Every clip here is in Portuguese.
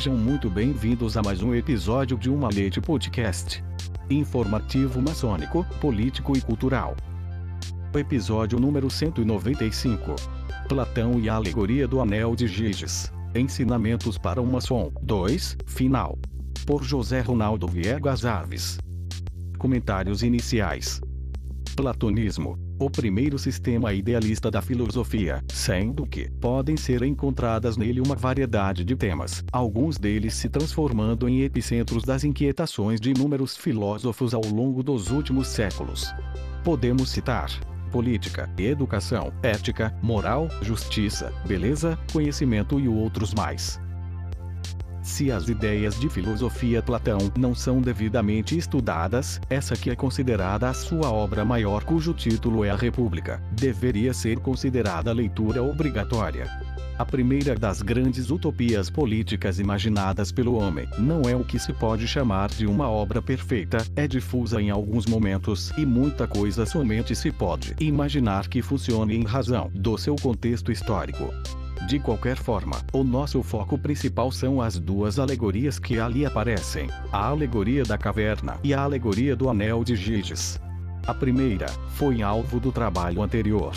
Sejam muito bem-vindos a mais um episódio de Uma Leite Podcast. Informativo maçônico, político e cultural. Episódio número 195. Platão e a alegoria do Anel de Giges. Ensinamentos para o maçom. 2. Final. Por José Ronaldo Viegas Aves. Comentários iniciais. Platonismo o primeiro sistema idealista da filosofia, sendo que podem ser encontradas nele uma variedade de temas, alguns deles se transformando em epicentros das inquietações de inúmeros filósofos ao longo dos últimos séculos. Podemos citar política, educação, ética, moral, justiça, beleza, conhecimento e outros mais. Se as ideias de filosofia Platão não são devidamente estudadas, essa que é considerada a sua obra maior cujo título é a República, deveria ser considerada leitura obrigatória. A primeira das grandes utopias políticas imaginadas pelo homem não é o que se pode chamar de uma obra perfeita, é difusa em alguns momentos e muita coisa somente se pode imaginar que funcione em razão do seu contexto histórico. De qualquer forma, o nosso foco principal são as duas alegorias que ali aparecem: a alegoria da caverna e a alegoria do anel de Giges. A primeira foi alvo do trabalho anterior.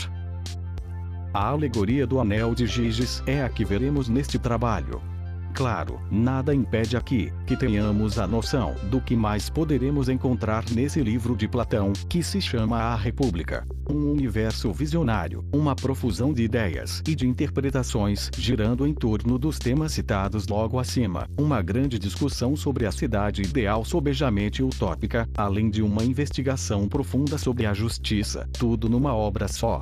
A alegoria do anel de Giges é a que veremos neste trabalho. Claro, nada impede aqui que tenhamos a noção do que mais poderemos encontrar nesse livro de Platão, que se chama A República. Um universo visionário, uma profusão de ideias e de interpretações girando em torno dos temas citados logo acima, uma grande discussão sobre a cidade ideal sobejamente utópica, além de uma investigação profunda sobre a justiça, tudo numa obra só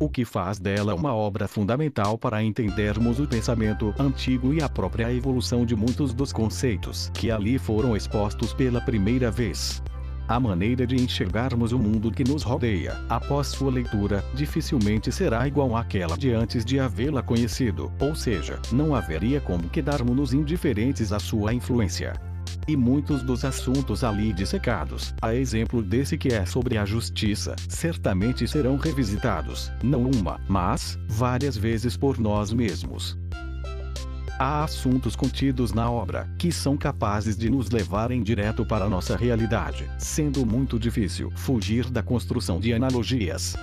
o que faz dela uma obra fundamental para entendermos o pensamento antigo e a própria evolução de muitos dos conceitos que ali foram expostos pela primeira vez. A maneira de enxergarmos o mundo que nos rodeia, após sua leitura, dificilmente será igual àquela de antes de havê-la conhecido, ou seja, não haveria como quedarmos indiferentes à sua influência e muitos dos assuntos ali dissecados, a exemplo desse que é sobre a justiça, certamente serão revisitados, não uma, mas várias vezes por nós mesmos. Há assuntos contidos na obra que são capazes de nos levarem direto para a nossa realidade, sendo muito difícil fugir da construção de analogias.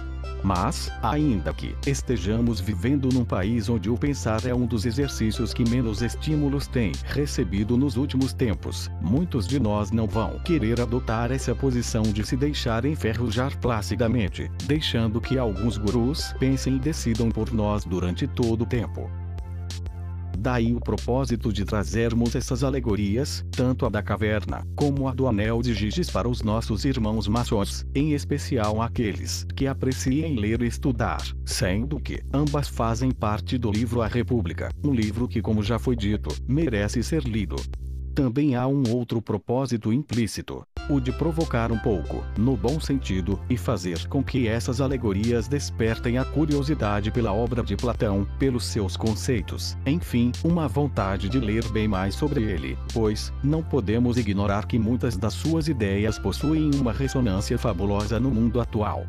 Mas, ainda que estejamos vivendo num país onde o pensar é um dos exercícios que menos estímulos tem recebido nos últimos tempos, muitos de nós não vão querer adotar essa posição de se deixar enferrujar placidamente, deixando que alguns gurus pensem e decidam por nós durante todo o tempo. Daí o propósito de trazermos essas alegorias, tanto a da caverna, como a do anel de Giges para os nossos irmãos maçons, em especial aqueles que apreciem ler e estudar, sendo que ambas fazem parte do livro A República, um livro que, como já foi dito, merece ser lido. Também há um outro propósito implícito, o de provocar um pouco, no bom sentido, e fazer com que essas alegorias despertem a curiosidade pela obra de Platão, pelos seus conceitos, enfim, uma vontade de ler bem mais sobre ele, pois, não podemos ignorar que muitas das suas ideias possuem uma ressonância fabulosa no mundo atual.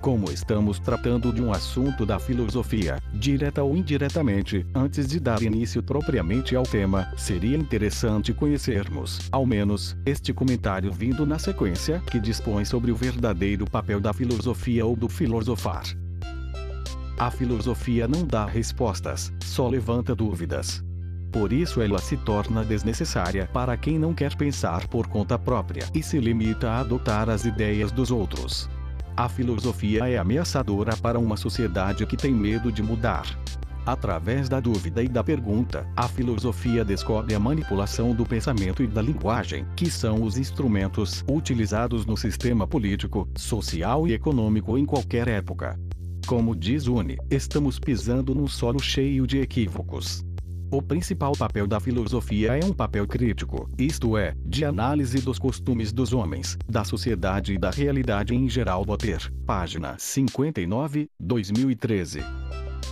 Como estamos tratando de um assunto da filosofia, direta ou indiretamente, antes de dar início propriamente ao tema, seria interessante conhecermos, ao menos, este comentário vindo na sequência, que dispõe sobre o verdadeiro papel da filosofia ou do filosofar. A filosofia não dá respostas, só levanta dúvidas. Por isso ela se torna desnecessária para quem não quer pensar por conta própria e se limita a adotar as ideias dos outros. A filosofia é ameaçadora para uma sociedade que tem medo de mudar. Através da dúvida e da pergunta, a filosofia descobre a manipulação do pensamento e da linguagem, que são os instrumentos utilizados no sistema político, social e econômico em qualquer época. Como diz Une, estamos pisando num solo cheio de equívocos. O principal papel da filosofia é um papel crítico, isto é, de análise dos costumes dos homens, da sociedade e da realidade em geral. Boter, página 59, 2013.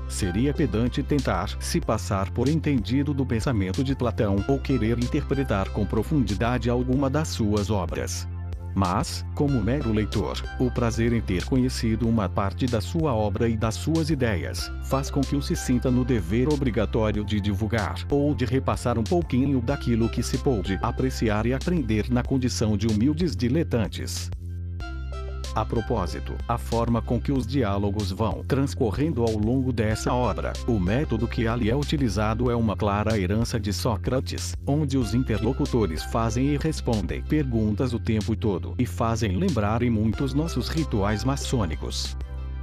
Seria pedante tentar se passar por entendido do pensamento de Platão ou querer interpretar com profundidade alguma das suas obras. Mas, como mero leitor, o prazer em ter conhecido uma parte da sua obra e das suas ideias, faz com que o se sinta no dever obrigatório de divulgar ou de repassar um pouquinho daquilo que se pôde apreciar e aprender na condição de humildes diletantes. A propósito, a forma com que os diálogos vão transcorrendo ao longo dessa obra, o método que ali é utilizado é uma clara herança de Sócrates, onde os interlocutores fazem e respondem perguntas o tempo todo e fazem lembrar em muitos nossos rituais maçônicos.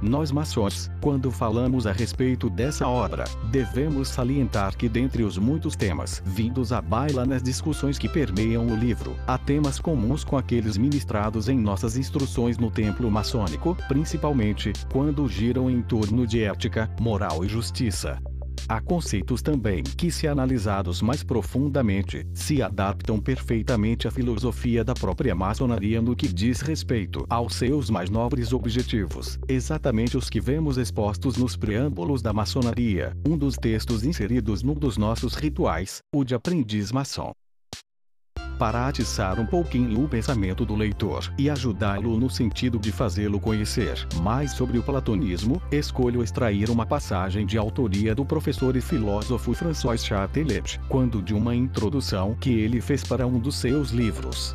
Nós maçons, quando falamos a respeito dessa obra, devemos salientar que dentre os muitos temas vindos à baila nas discussões que permeiam o livro, há temas comuns com aqueles ministrados em nossas instruções no templo maçônico, principalmente quando giram em torno de ética, moral e justiça. Há conceitos também que, se analisados mais profundamente, se adaptam perfeitamente à filosofia da própria maçonaria no que diz respeito aos seus mais nobres objetivos, exatamente os que vemos expostos nos preâmbulos da maçonaria, um dos textos inseridos num dos nossos rituais, o de aprendiz maçom para atiçar um pouquinho o pensamento do leitor e ajudá-lo no sentido de fazê-lo conhecer mais sobre o platonismo, escolho extrair uma passagem de autoria do professor e filósofo François Chatelet, quando de uma introdução que ele fez para um dos seus livros.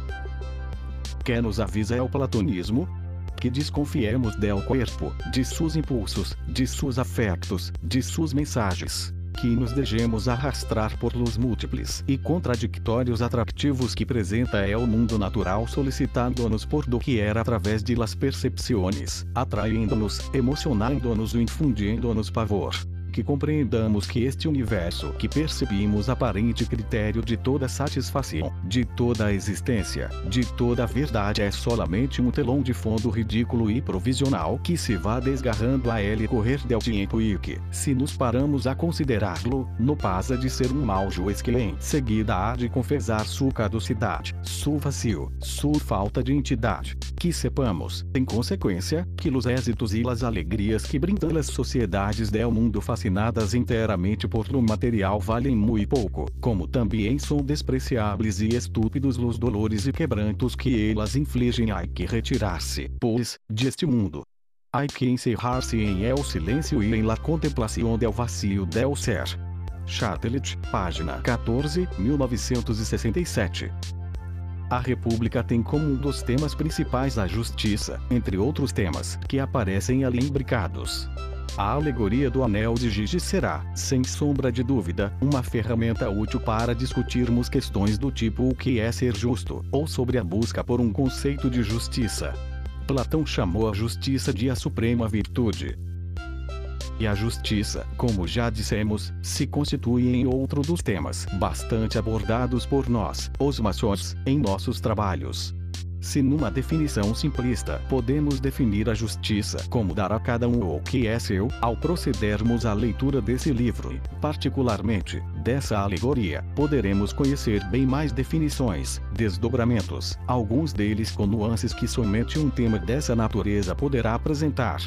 Que nos avisa é o platonismo, que desconfiemos del corpo, de seus impulsos, de seus afetos, de suas mensagens que nos deixemos arrastrar por los múltiples e contraditórios atrativos que apresenta é o mundo natural solicitando-nos por doquier através de las percepções, atraindo-nos, emocionando-nos e infundindo-nos pavor que compreendamos que este universo que percebimos aparente critério de toda satisfação, de toda a existência, de toda a verdade é solamente um telão de fundo ridículo e provisional que se vá desgarrando a ele correr del tempo e que, se nos paramos a considerá-lo, no passa de ser um mal juiz que em seguida há de confessar sua caducidade, sua vazio, sua falta de entidade. Que sepamos, em consequência, que os êxitos e as alegrias que brindam as sociedades del mundo fascinadas inteiramente por lo material valem muito pouco, como também são despreciáveis e estúpidos os dolores e quebrantos que elas infligem. Há que retirar-se, pois, deste mundo. Há que encerrar-se em el silêncio e em la contemplação del vacío del ser. Chatelet, página 14, 1967. A República tem como um dos temas principais a justiça, entre outros temas, que aparecem ali imbricados. A alegoria do anel de Gigi será, sem sombra de dúvida, uma ferramenta útil para discutirmos questões do tipo o que é ser justo, ou sobre a busca por um conceito de justiça. Platão chamou a justiça de a suprema virtude. E a justiça, como já dissemos, se constitui em outro dos temas bastante abordados por nós, os maçons, em nossos trabalhos. Se numa definição simplista podemos definir a justiça como dar a cada um o que é seu, ao procedermos à leitura desse livro, particularmente dessa alegoria, poderemos conhecer bem mais definições, desdobramentos, alguns deles com nuances que somente um tema dessa natureza poderá apresentar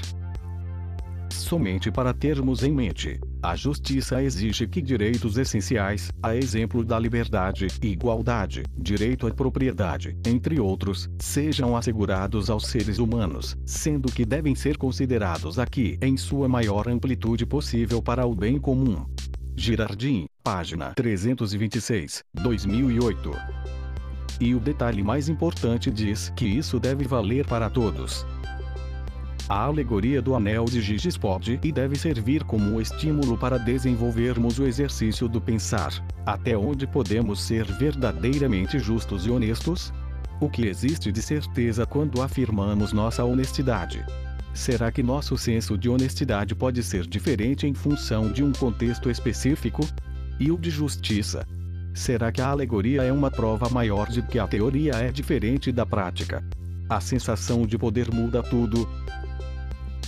somente para termos em mente. A justiça exige que direitos essenciais, a exemplo da liberdade, igualdade, direito à propriedade, entre outros, sejam assegurados aos seres humanos, sendo que devem ser considerados aqui em sua maior amplitude possível para o bem comum. Girardim, página 326, 2008. E o detalhe mais importante diz que isso deve valer para todos. A alegoria do anel de Giges pode e deve servir como estímulo para desenvolvermos o exercício do pensar. Até onde podemos ser verdadeiramente justos e honestos? O que existe de certeza quando afirmamos nossa honestidade? Será que nosso senso de honestidade pode ser diferente em função de um contexto específico? E o de justiça? Será que a alegoria é uma prova maior de que a teoria é diferente da prática? A sensação de poder muda tudo,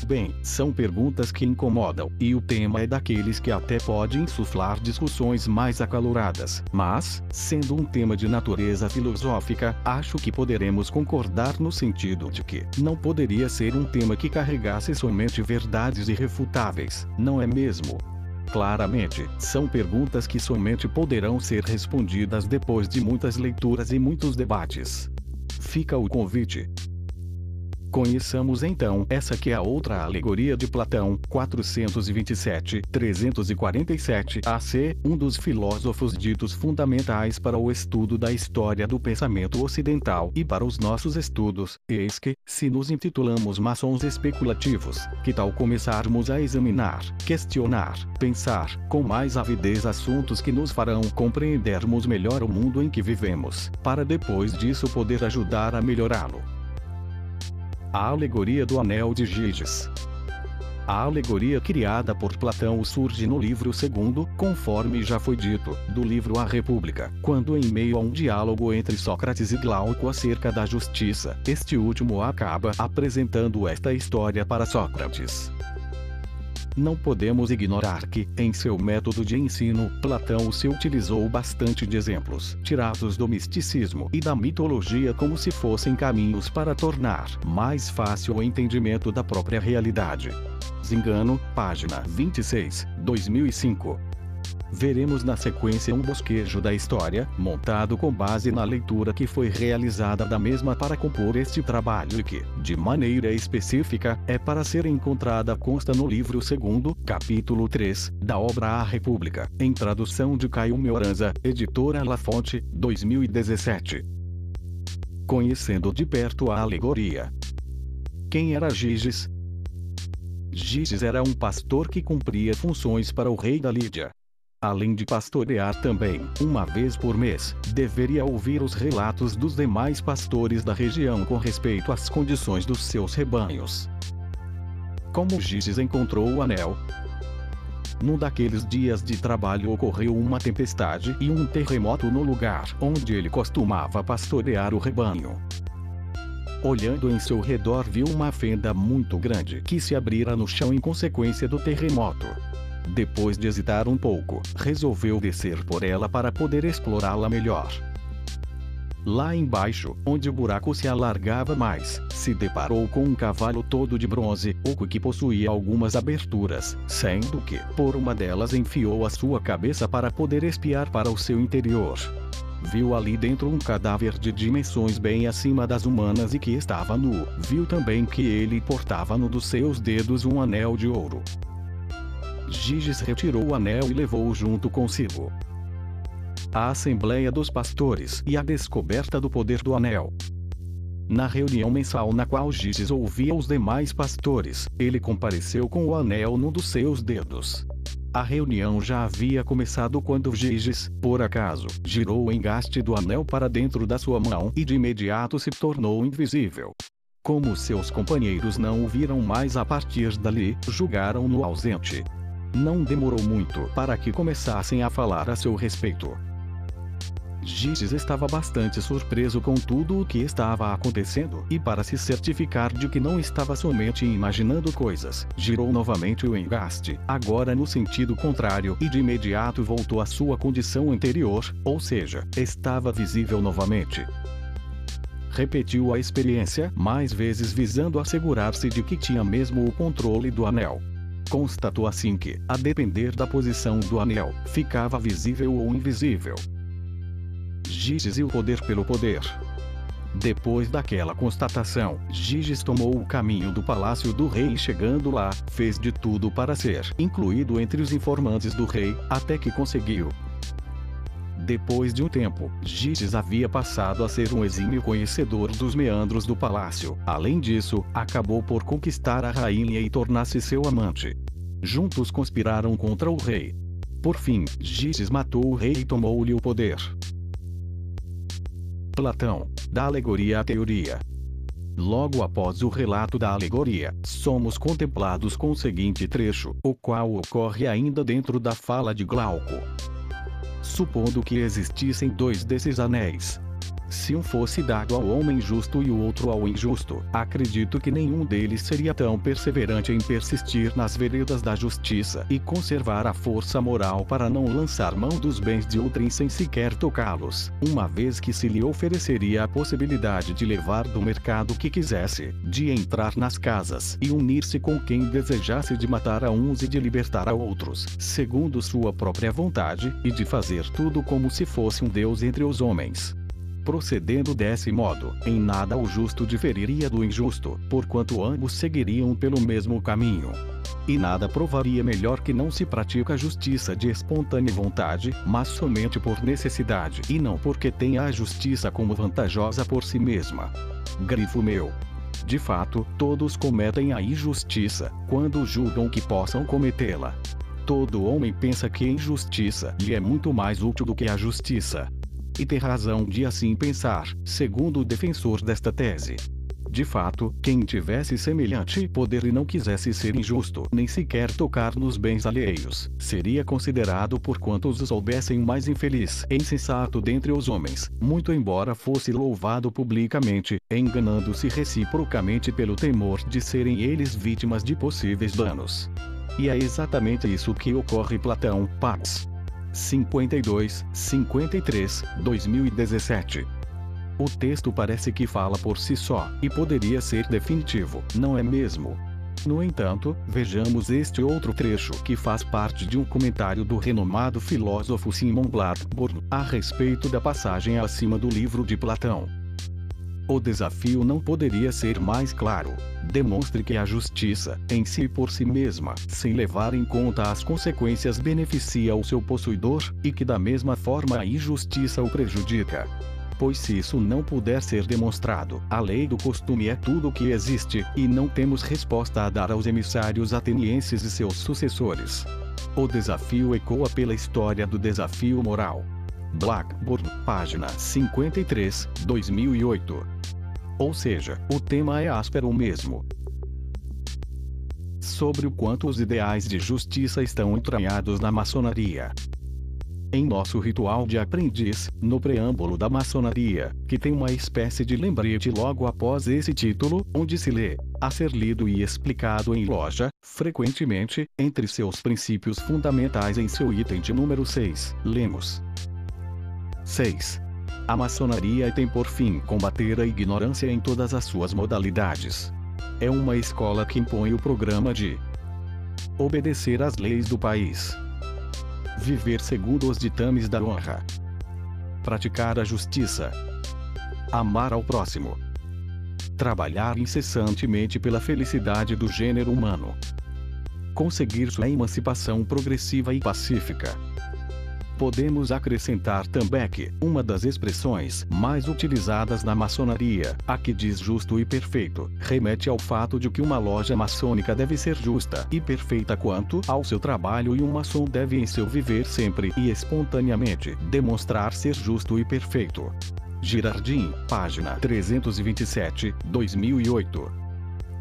Bem, são perguntas que incomodam, e o tema é daqueles que até pode insuflar discussões mais acaloradas. Mas, sendo um tema de natureza filosófica, acho que poderemos concordar no sentido de que não poderia ser um tema que carregasse somente verdades irrefutáveis, não é mesmo? Claramente, são perguntas que somente poderão ser respondidas depois de muitas leituras e muitos debates. Fica o convite. Conheçamos então essa que é a outra alegoria de Platão, 427-347 AC, um dos filósofos ditos fundamentais para o estudo da história do pensamento ocidental e para os nossos estudos. Eis que, se nos intitulamos maçons especulativos, que tal começarmos a examinar, questionar, pensar, com mais avidez assuntos que nos farão compreendermos melhor o mundo em que vivemos, para depois disso poder ajudar a melhorá-lo. A alegoria do Anel de Giges. A alegoria criada por Platão surge no livro segundo, conforme já foi dito, do livro A República, quando em meio a um diálogo entre Sócrates e Glauco acerca da justiça, este último acaba apresentando esta história para Sócrates. Não podemos ignorar que, em seu método de ensino, Platão se utilizou bastante de exemplos tirados do misticismo e da mitologia como se fossem caminhos para tornar mais fácil o entendimento da própria realidade. Zingano, página 26, 2005 veremos na sequência um bosquejo da história, montado com base na leitura que foi realizada da mesma para compor este trabalho e que, de maneira específica, é para ser encontrada consta no livro 2, capítulo 3, da obra A República, em tradução de Caio Mioranza, editora La Fonte, 2017. Conhecendo de perto a alegoria. Quem era Giges? Giges era um pastor que cumpria funções para o rei da Lídia. Além de pastorear também, uma vez por mês, deveria ouvir os relatos dos demais pastores da região com respeito às condições dos seus rebanhos. Como Giges encontrou o anel? Num daqueles dias de trabalho ocorreu uma tempestade e um terremoto no lugar onde ele costumava pastorear o rebanho. Olhando em seu redor viu uma fenda muito grande que se abrira no chão em consequência do terremoto. Depois de hesitar um pouco, resolveu descer por ela para poder explorá-la melhor. Lá embaixo, onde o buraco se alargava mais, se deparou com um cavalo todo de bronze, oco que possuía algumas aberturas, sendo que, por uma delas enfiou a sua cabeça para poder espiar para o seu interior. Viu ali dentro um cadáver de dimensões bem acima das humanas e que estava nu. Viu também que ele portava no dos seus dedos um anel de ouro. Giges retirou o anel e levou-o junto consigo. A Assembleia dos Pastores e a descoberta do poder do anel. Na reunião mensal na qual Giges ouvia os demais pastores, ele compareceu com o anel num dos seus dedos. A reunião já havia começado quando Giges, por acaso, girou o engaste do anel para dentro da sua mão e de imediato se tornou invisível. Como seus companheiros não o viram mais a partir dali, julgaram-no ausente. Não demorou muito para que começassem a falar a seu respeito. Giges estava bastante surpreso com tudo o que estava acontecendo, e para se certificar de que não estava somente imaginando coisas, girou novamente o engaste, agora no sentido contrário, e de imediato voltou à sua condição anterior, ou seja, estava visível novamente. Repetiu a experiência mais vezes visando assegurar-se de que tinha mesmo o controle do anel. Constatou assim que, a depender da posição do anel, ficava visível ou invisível. Giges e o poder pelo poder. Depois daquela constatação, Giges tomou o caminho do palácio do rei e chegando lá, fez de tudo para ser incluído entre os informantes do rei, até que conseguiu. Depois de um tempo, Giges havia passado a ser um exímio conhecedor dos meandros do palácio. Além disso, acabou por conquistar a rainha e tornar-se seu amante. Juntos conspiraram contra o rei. Por fim, Giges matou o rei e tomou-lhe o poder. Platão, da alegoria à teoria. Logo após o relato da alegoria, somos contemplados com o seguinte trecho, o qual ocorre ainda dentro da fala de Glauco. Supondo que existissem dois desses anéis, se um fosse dado ao homem justo e o outro ao injusto, acredito que nenhum deles seria tão perseverante em persistir nas veredas da justiça e conservar a força moral para não lançar mão dos bens de outrem sem sequer tocá-los, uma vez que se lhe ofereceria a possibilidade de levar do mercado que quisesse, de entrar nas casas e unir-se com quem desejasse de matar a uns e de libertar a outros, segundo sua própria vontade, e de fazer tudo como se fosse um Deus entre os homens. Procedendo desse modo, em nada o justo diferiria do injusto, porquanto ambos seguiriam pelo mesmo caminho. E nada provaria melhor que não se pratica a justiça de espontânea vontade, mas somente por necessidade e não porque tenha a justiça como vantajosa por si mesma. Grifo meu. De fato, todos cometem a injustiça, quando julgam que possam cometê-la. Todo homem pensa que a injustiça lhe é muito mais útil do que a justiça e ter razão de assim pensar, segundo o defensor desta tese. De fato, quem tivesse semelhante poder e não quisesse ser injusto, nem sequer tocar nos bens alheios, seria considerado por quantos os soubessem mais infeliz e insensato dentre os homens, muito embora fosse louvado publicamente, enganando-se reciprocamente pelo temor de serem eles vítimas de possíveis danos. E é exatamente isso que ocorre Platão, Pax. 52, 53, 2017. O texto parece que fala por si só, e poderia ser definitivo, não é mesmo? No entanto, vejamos este outro trecho que faz parte de um comentário do renomado filósofo Simon Blackburn a respeito da passagem acima do livro de Platão. O desafio não poderia ser mais claro. Demonstre que a justiça, em si e por si mesma, sem levar em conta as consequências, beneficia o seu possuidor, e que da mesma forma a injustiça o prejudica. Pois se isso não puder ser demonstrado, a lei do costume é tudo o que existe, e não temos resposta a dar aos emissários atenienses e seus sucessores. O desafio ecoa pela história do desafio moral. Blackburn, página 53, 2008. Ou seja, o tema é áspero mesmo. Sobre o quanto os ideais de justiça estão entranhados na maçonaria. Em nosso ritual de aprendiz, no preâmbulo da maçonaria, que tem uma espécie de lembrete logo após esse título, onde se lê, a ser lido e explicado em loja, frequentemente, entre seus princípios fundamentais em seu item de número 6, lemos. 6. A maçonaria tem por fim combater a ignorância em todas as suas modalidades. É uma escola que impõe o programa de obedecer às leis do país, viver segundo os ditames da honra, praticar a justiça, amar ao próximo, trabalhar incessantemente pela felicidade do gênero humano, conseguir sua emancipação progressiva e pacífica Podemos acrescentar também que, uma das expressões mais utilizadas na maçonaria, a que diz justo e perfeito, remete ao fato de que uma loja maçônica deve ser justa e perfeita quanto ao seu trabalho e um maçom deve em seu viver sempre e espontaneamente demonstrar ser justo e perfeito. Girardim, página 327, 2008.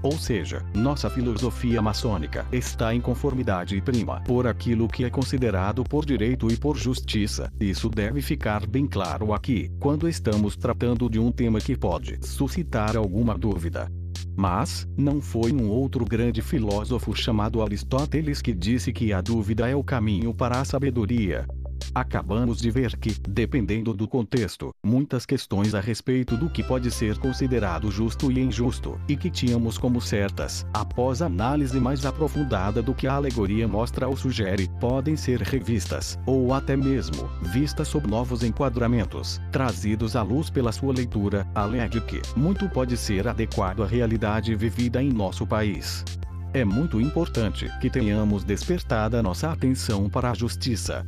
Ou seja, nossa filosofia maçônica está em conformidade e prima por aquilo que é considerado por direito e por justiça. Isso deve ficar bem claro aqui, quando estamos tratando de um tema que pode suscitar alguma dúvida. Mas, não foi um outro grande filósofo chamado Aristóteles que disse que a dúvida é o caminho para a sabedoria. Acabamos de ver que, dependendo do contexto, muitas questões a respeito do que pode ser considerado justo e injusto, e que tínhamos como certas, após análise mais aprofundada do que a alegoria mostra ou sugere, podem ser revistas, ou até mesmo, vistas sob novos enquadramentos, trazidos à luz pela sua leitura, além de que, muito pode ser adequado à realidade vivida em nosso país. É muito importante que tenhamos despertada nossa atenção para a justiça,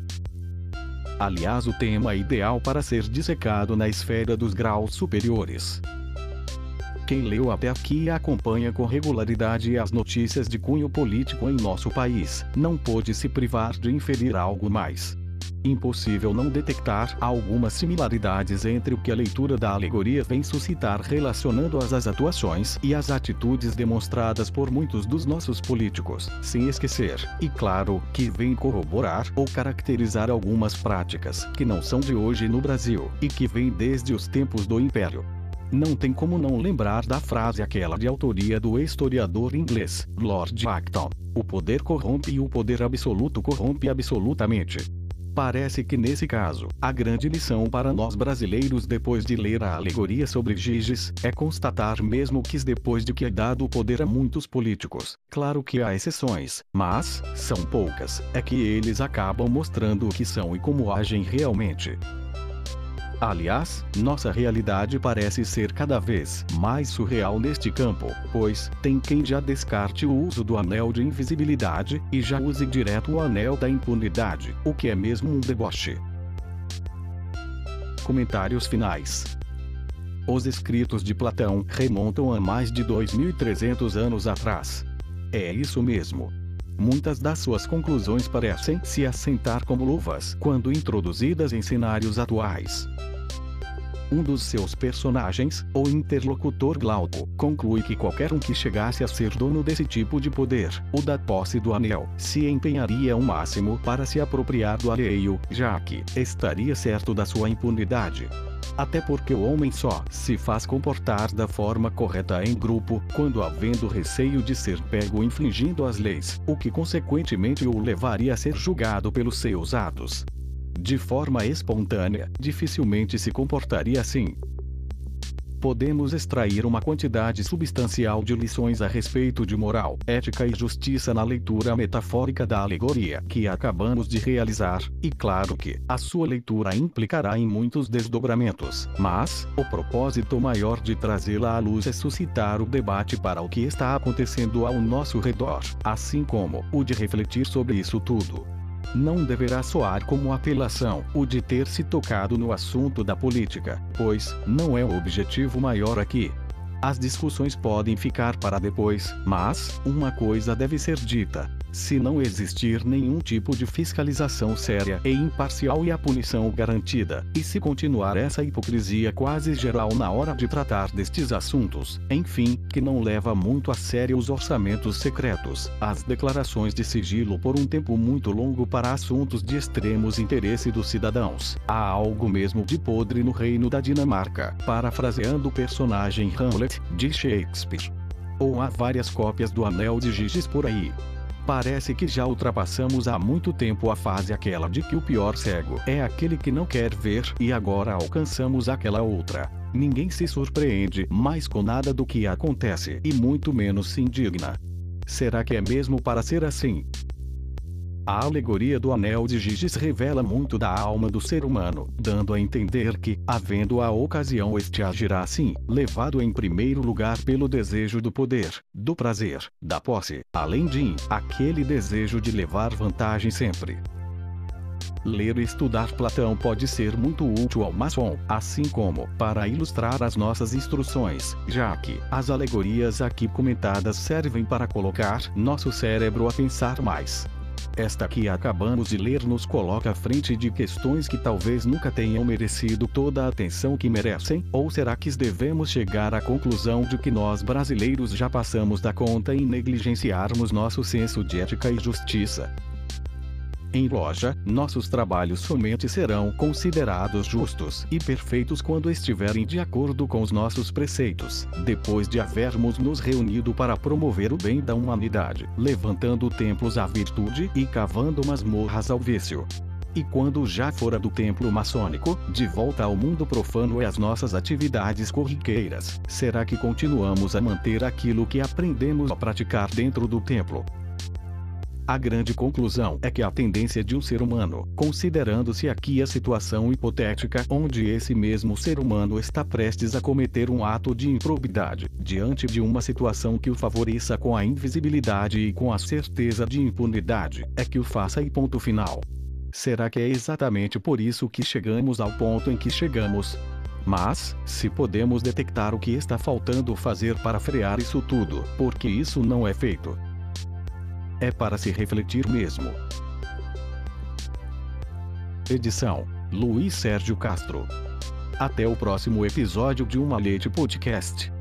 Aliás, o tema ideal para ser dissecado na esfera dos graus superiores. Quem leu até aqui e acompanha com regularidade as notícias de cunho político em nosso país, não pôde se privar de inferir algo mais impossível não detectar algumas similaridades entre o que a leitura da alegoria vem suscitar relacionando-as às atuações e às atitudes demonstradas por muitos dos nossos políticos, sem esquecer, e claro, que vem corroborar ou caracterizar algumas práticas que não são de hoje no Brasil e que vêm desde os tempos do Império. Não tem como não lembrar da frase aquela de autoria do historiador inglês, Lord Acton. O poder corrompe e o poder absoluto corrompe absolutamente. Parece que nesse caso, a grande lição para nós brasileiros depois de ler a alegoria sobre Giges, é constatar mesmo que depois de que é dado o poder a muitos políticos, claro que há exceções, mas, são poucas, é que eles acabam mostrando o que são e como agem realmente. Aliás, nossa realidade parece ser cada vez mais surreal neste campo, pois tem quem já descarte o uso do anel de invisibilidade e já use direto o anel da impunidade, o que é mesmo um deboche. Comentários finais. Os escritos de Platão remontam a mais de 2.300 anos atrás. É isso mesmo. Muitas das suas conclusões parecem se assentar como luvas quando introduzidas em cenários atuais. Um dos seus personagens, o interlocutor Glauco, conclui que qualquer um que chegasse a ser dono desse tipo de poder, o da posse do anel, se empenharia ao máximo para se apropriar do alheio, já que estaria certo da sua impunidade. Até porque o homem só se faz comportar da forma correta em grupo, quando havendo receio de ser pego infringindo as leis, o que consequentemente o levaria a ser julgado pelos seus atos de forma espontânea, dificilmente se comportaria assim. Podemos extrair uma quantidade substancial de lições a respeito de moral, ética e justiça na leitura metafórica da alegoria que acabamos de realizar, e claro que a sua leitura implicará em muitos desdobramentos, mas o propósito maior de trazê-la à luz é suscitar o debate para o que está acontecendo ao nosso redor, assim como o de refletir sobre isso tudo não deverá soar como apelação o de ter se tocado no assunto da política, pois não é o objetivo maior aqui. As discussões podem ficar para depois, mas uma coisa deve ser dita: se não existir nenhum tipo de fiscalização séria e imparcial e a punição garantida, e se continuar essa hipocrisia quase geral na hora de tratar destes assuntos, enfim, que não leva muito a sério os orçamentos secretos, as declarações de sigilo por um tempo muito longo para assuntos de extremos interesse dos cidadãos, há algo mesmo de podre no reino da Dinamarca, parafraseando o personagem Hamlet, de Shakespeare. Ou há várias cópias do Anel de Giges por aí. Parece que já ultrapassamos há muito tempo a fase aquela de que o pior cego é aquele que não quer ver e agora alcançamos aquela outra. Ninguém se surpreende mais com nada do que acontece e muito menos se indigna. Será que é mesmo para ser assim? A alegoria do anel de Giges revela muito da alma do ser humano, dando a entender que, havendo a ocasião, este agirá assim, levado em primeiro lugar pelo desejo do poder, do prazer, da posse, além de aquele desejo de levar vantagem sempre. Ler e estudar Platão pode ser muito útil ao maçom, assim como para ilustrar as nossas instruções, já que as alegorias aqui comentadas servem para colocar nosso cérebro a pensar mais. Esta que acabamos de ler nos coloca à frente de questões que talvez nunca tenham merecido toda a atenção que merecem, ou será que devemos chegar à conclusão de que nós brasileiros já passamos da conta em negligenciarmos nosso senso de ética e justiça? Em loja, nossos trabalhos somente serão considerados justos e perfeitos quando estiverem de acordo com os nossos preceitos, depois de havermos nos reunido para promover o bem da humanidade, levantando templos à virtude e cavando masmorras ao vício. E quando já fora do templo maçônico, de volta ao mundo profano e às nossas atividades corriqueiras, será que continuamos a manter aquilo que aprendemos a praticar dentro do templo? A grande conclusão é que a tendência de um ser humano, considerando-se aqui a situação hipotética onde esse mesmo ser humano está prestes a cometer um ato de improbidade, diante de uma situação que o favoreça com a invisibilidade e com a certeza de impunidade, é que o faça e ponto final. Será que é exatamente por isso que chegamos ao ponto em que chegamos? Mas, se podemos detectar o que está faltando fazer para frear isso tudo, porque isso não é feito, é para se refletir mesmo. Edição: Luiz Sérgio Castro. Até o próximo episódio de Uma Leite Podcast.